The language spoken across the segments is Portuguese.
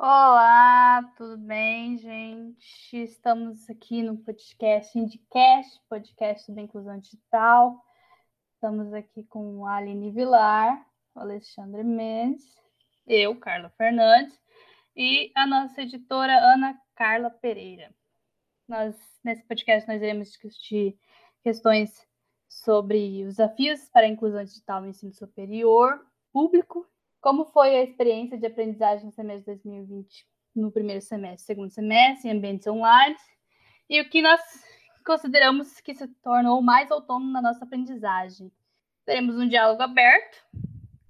Olá, tudo bem, gente? Estamos aqui no podcast Indicast, podcast da inclusão digital. Estamos aqui com a Aline Vilar, o Alexandre Mendes, eu, Carla Fernandes, e a nossa editora Ana Carla Pereira. Nós, nesse podcast, nós iremos discutir questões sobre os desafios para a inclusão digital no ensino superior público como foi a experiência de aprendizagem no semestre de 2020, no primeiro semestre, segundo semestre, em ambientes online? E o que nós consideramos que se tornou mais autônomo na nossa aprendizagem? Teremos um diálogo aberto,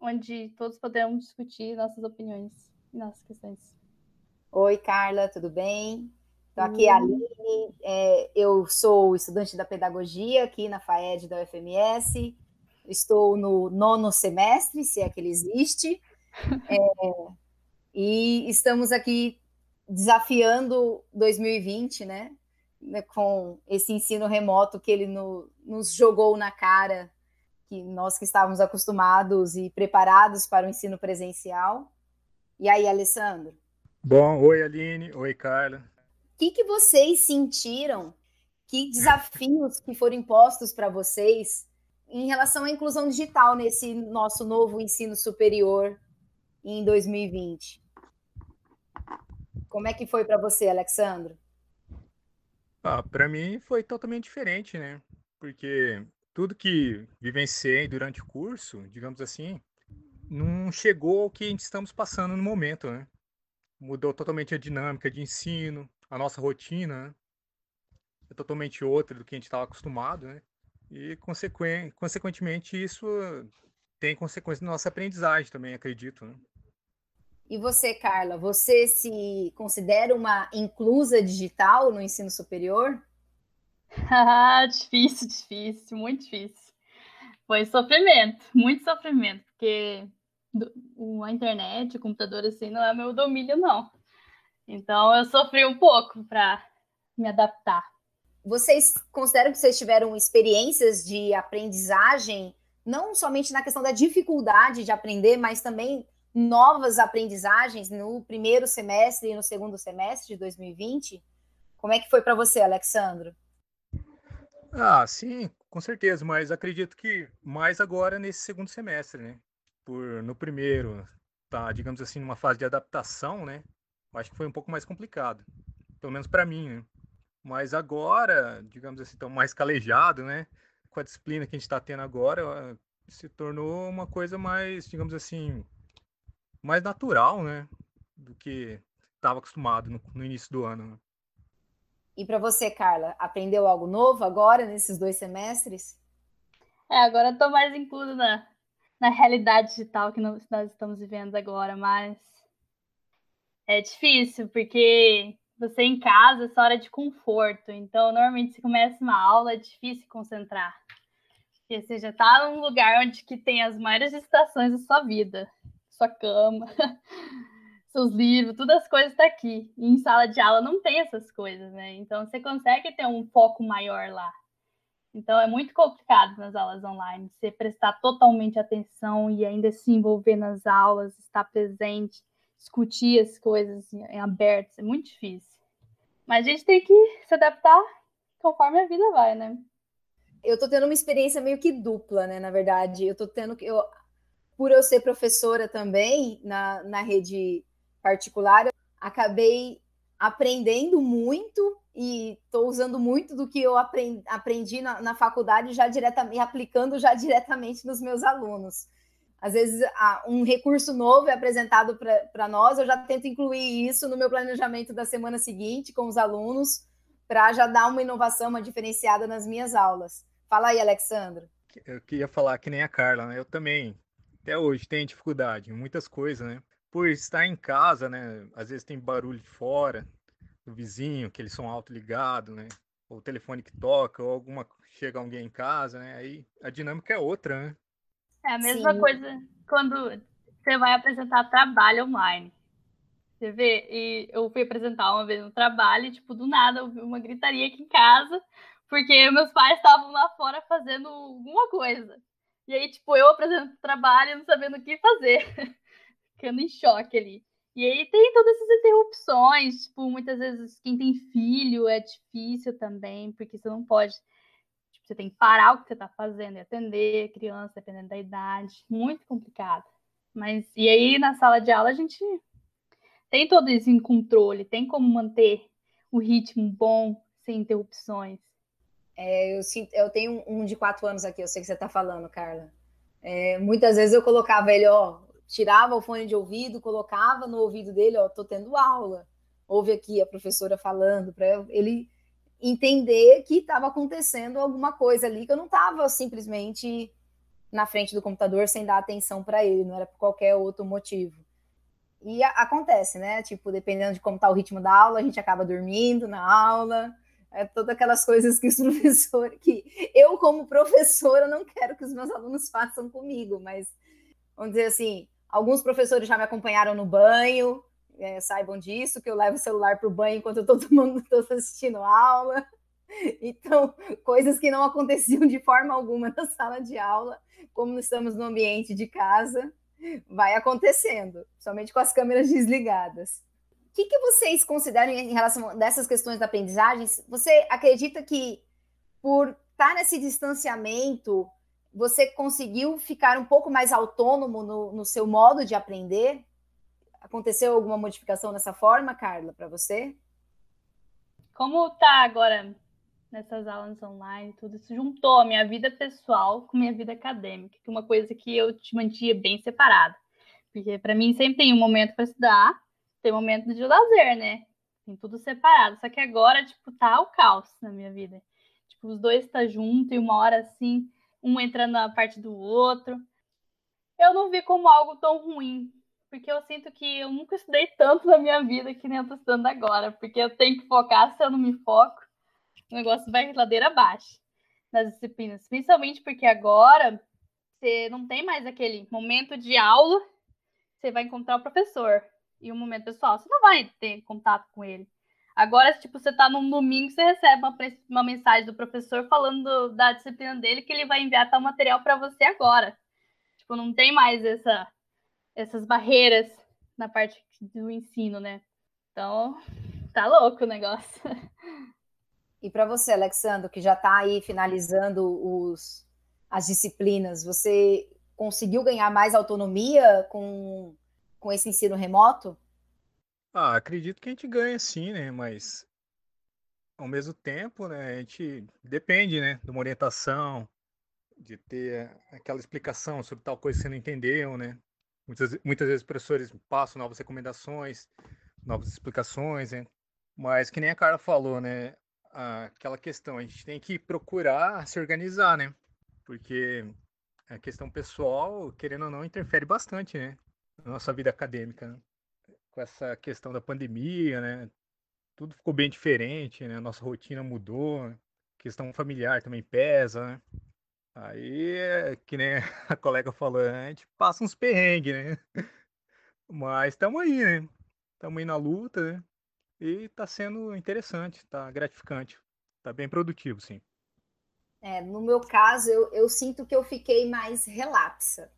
onde todos poderão discutir nossas opiniões e nossas questões. Oi, Carla, tudo bem? Estou aqui, a Aline. É, eu sou estudante da pedagogia aqui na FAED da UFMS estou no nono semestre, se é que ele existe, é, e estamos aqui desafiando 2020, né, né? Com esse ensino remoto que ele no, nos jogou na cara, que nós que estávamos acostumados e preparados para o ensino presencial. E aí, Alessandro? Bom, oi Aline, oi Carla. O que, que vocês sentiram? Que desafios que foram impostos para vocês em relação à inclusão digital nesse nosso novo ensino superior em 2020. Como é que foi para você, Alexandro? Ah, para mim foi totalmente diferente, né? Porque tudo que vivenciei durante o curso, digamos assim, não chegou ao que a gente estamos passando no momento, né? Mudou totalmente a dinâmica de ensino, a nossa rotina, né? é totalmente outra do que a gente estava acostumado, né? E, consequen consequentemente, isso tem consequência na nossa aprendizagem também, acredito. Né? E você, Carla, você se considera uma inclusa digital no ensino superior? Ah, difícil, difícil, muito difícil. Foi sofrimento, muito sofrimento, porque a internet, o computador, assim, não é meu domínio, não. Então, eu sofri um pouco para me adaptar. Vocês consideram que vocês tiveram experiências de aprendizagem, não somente na questão da dificuldade de aprender, mas também novas aprendizagens no primeiro semestre e no segundo semestre de 2020? Como é que foi para você, Alexandro? Ah, sim, com certeza, mas acredito que mais agora nesse segundo semestre, né? Por no primeiro tá, digamos assim, numa fase de adaptação, né? Acho que foi um pouco mais complicado, pelo menos para mim, né? Mas agora, digamos assim, tão mais calejado, né? Com a disciplina que a gente está tendo agora, se tornou uma coisa mais, digamos assim, mais natural, né? Do que estava acostumado no, no, início do ano. Né? E para você, Carla, aprendeu algo novo agora, nesses dois semestres? É, agora estou mais incluso na, na realidade digital que nós estamos vivendo agora, mas é difícil, porque você em casa, essa hora de conforto. Então, normalmente, você começa uma aula, é difícil concentrar. Porque você já está num lugar onde que tem as maiores distrações da sua vida. Sua cama, seus livros, todas as coisas estão tá aqui. E em sala de aula não tem essas coisas, né? Então, você consegue ter um foco maior lá. Então, é muito complicado nas aulas online, você prestar totalmente atenção e ainda se envolver nas aulas, estar presente discutir as coisas em aberto, é muito difícil. Mas a gente tem que se adaptar conforme a vida vai, né? Eu tô tendo uma experiência meio que dupla, né? Na verdade, eu tô tendo que. Eu, por eu ser professora também na, na rede particular, acabei aprendendo muito e estou usando muito do que eu aprendi, aprendi na, na faculdade já diretamente, aplicando já diretamente nos meus alunos às vezes um recurso novo é apresentado para nós, eu já tento incluir isso no meu planejamento da semana seguinte com os alunos, para já dar uma inovação, uma diferenciada nas minhas aulas. Fala aí, Alexandro. Eu queria falar que nem a Carla, né? Eu também, até hoje, tenho dificuldade em muitas coisas, né? Por estar em casa, né? Às vezes tem barulho de fora, do vizinho, aquele som alto ligado, né? Ou o telefone que toca, ou alguma chega alguém em casa, né? Aí a dinâmica é outra, né? É a mesma Sim. coisa quando você vai apresentar trabalho online. Você vê, e eu fui apresentar uma vez no trabalho e, tipo, do nada eu vi uma gritaria aqui em casa, porque meus pais estavam lá fora fazendo alguma coisa. E aí, tipo, eu apresento o trabalho não sabendo o que fazer. Ficando em choque ali. E aí tem todas essas interrupções, tipo, muitas vezes quem tem filho é difícil também, porque você não pode, você tem que parar o que você está fazendo e atender criança, dependendo da idade, muito complicado. Mas, e aí na sala de aula a gente tem todo isso em controle, tem como manter o ritmo bom, sem interrupções. É, eu, sinto, eu tenho um de quatro anos aqui, eu sei que você está falando, Carla. É, muitas vezes eu colocava ele, ó, tirava o fone de ouvido, colocava no ouvido dele, ó, tô tendo aula. Ouve aqui a professora falando, para ele entender que estava acontecendo alguma coisa ali, que eu não estava simplesmente na frente do computador sem dar atenção para ele, não era por qualquer outro motivo. E a, acontece, né? Tipo, dependendo de como está o ritmo da aula, a gente acaba dormindo na aula, é todas aquelas coisas que os professores, que eu como professora não quero que os meus alunos façam comigo, mas vamos dizer assim, alguns professores já me acompanharam no banho, é, saibam disso, que eu levo o celular para o banho enquanto eu estou tomando, estou assistindo aula. Então, coisas que não aconteciam de forma alguma na sala de aula, como estamos no ambiente de casa, vai acontecendo, somente com as câmeras desligadas que, que vocês consideram em relação a dessas questões da aprendizagem? Você acredita que por estar nesse distanciamento, você conseguiu ficar um pouco mais autônomo no, no seu modo de aprender? Aconteceu alguma modificação dessa forma, Carla, para você? Como tá agora nessas aulas online, tudo isso juntou a minha vida pessoal com minha vida acadêmica, que é uma coisa que eu te mantinha bem separada. Porque para mim sempre tem um momento para estudar ter momento de lazer, né? Tem tudo separado. Só que agora, tipo, tá o caos na minha vida. Tipo, os dois tá junto e uma hora assim, um entrando na parte do outro. Eu não vi como algo tão ruim, porque eu sinto que eu nunca estudei tanto na minha vida que nem eu tô estudando agora, porque eu tenho que focar, se eu não me foco, o negócio vai ladeira abaixo nas disciplinas, principalmente porque agora você não tem mais aquele momento de aula, você vai encontrar o professor e um momento pessoal, você não vai ter contato com ele. Agora, tipo, você tá num domingo, você recebe uma, uma mensagem do professor falando do, da disciplina dele que ele vai enviar tal material para você agora. Tipo, não tem mais essa, essas barreiras na parte do ensino, né? Então, tá louco o negócio. E para você, Alexandre, que já está aí finalizando os, as disciplinas, você conseguiu ganhar mais autonomia com com esse ensino remoto? Ah, acredito que a gente ganha sim, né? Mas ao mesmo tempo, né, a gente depende, né, de uma orientação, de ter aquela explicação sobre tal coisa que você não entendeu, né? Muitas, muitas vezes professores passam novas recomendações, novas explicações, né? Mas que nem a Carla falou, né? Aquela questão, a gente tem que procurar se organizar, né? Porque a questão pessoal, querendo ou não, interfere bastante, né? na nossa vida acadêmica, né? com essa questão da pandemia, né? Tudo ficou bem diferente, né? Nossa rotina mudou, né? questão familiar também pesa, né? Aí, que nem a colega falou, a gente passa uns perrengues, né? Mas estamos aí, né? Estamos aí na luta, né? E está sendo interessante, está gratificante, está bem produtivo, sim. É, no meu caso, eu, eu sinto que eu fiquei mais relapsa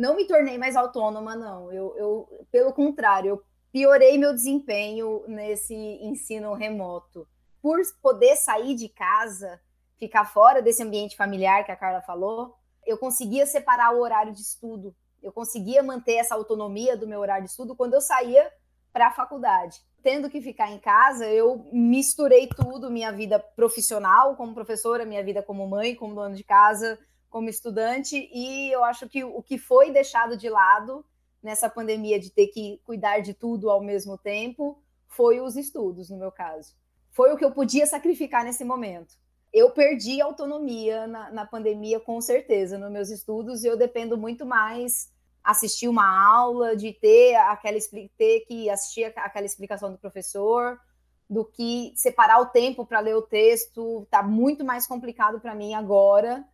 não me tornei mais autônoma, não. Eu, eu, pelo contrário, eu piorei meu desempenho nesse ensino remoto. Por poder sair de casa, ficar fora desse ambiente familiar que a Carla falou, eu conseguia separar o horário de estudo. Eu conseguia manter essa autonomia do meu horário de estudo quando eu saía para a faculdade. Tendo que ficar em casa, eu misturei tudo, minha vida profissional como professora, minha vida como mãe, como dona de casa, como estudante, e eu acho que o que foi deixado de lado nessa pandemia de ter que cuidar de tudo ao mesmo tempo foi os estudos, no meu caso. Foi o que eu podia sacrificar nesse momento. Eu perdi autonomia na, na pandemia, com certeza, nos meus estudos, e eu dependo muito mais assistir uma aula, de ter aquela ter que assistir aquela explicação do professor, do que separar o tempo para ler o texto. Está muito mais complicado para mim agora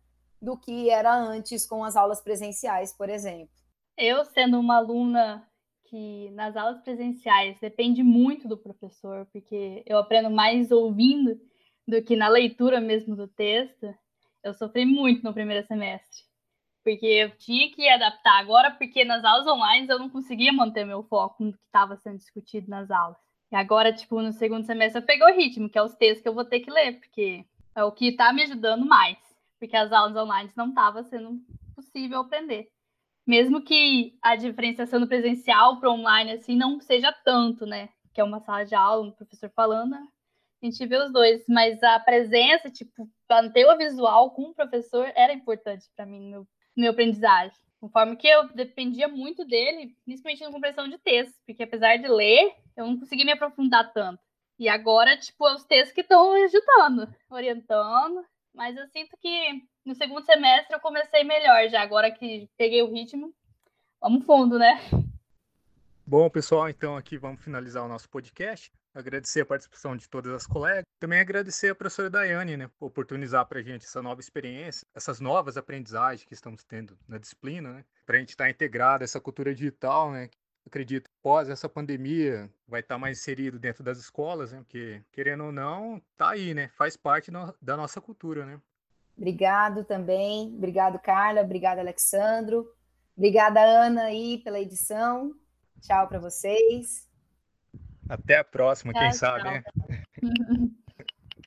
do que era antes com as aulas presenciais, por exemplo. Eu, sendo uma aluna que nas aulas presenciais depende muito do professor, porque eu aprendo mais ouvindo do que na leitura mesmo do texto, eu sofri muito no primeiro semestre. porque eu tinha que adaptar agora, porque nas aulas online eu não conseguia manter meu foco no que estava sendo discutido nas aulas. E agora, tipo, no segundo semestre eu peguei o ritmo, que é os textos que eu vou ter que ler, porque é o que está me ajudando mais, porque as aulas online não estava sendo possível aprender. Mesmo que a diferenciação do presencial para online assim não seja tanto, né? Que é uma sala de aula, um professor falando, a gente vê os dois, mas a presença, tipo, manter o visual com o professor era importante para mim no meu, aprendizagem. Conforme que eu dependia muito dele, principalmente na compreensão de texto, porque apesar de ler, eu não conseguia me aprofundar tanto. E agora, tipo, é os textos que estão ajudando, orientando, mas eu sinto que no segundo semestre eu comecei melhor já, agora que peguei o ritmo. Vamos fundo, né? Bom, pessoal, então aqui vamos finalizar o nosso podcast. Agradecer a participação de todas as colegas. Também agradecer a professora Daiane, né, por oportunizar para a gente essa nova experiência, essas novas aprendizagens que estamos tendo na disciplina, né, para a gente estar tá integrado essa cultura digital, né, acredito que pós essa pandemia vai estar tá mais inserido dentro das escolas, né? Porque, querendo ou não, tá aí, né? Faz parte no, da nossa cultura, né? Obrigado também. Obrigado, Carla. Obrigado, Alexandro. Obrigada, Ana, aí, pela edição. Tchau para vocês. Até a próxima, tchau, quem sabe, tchau. né?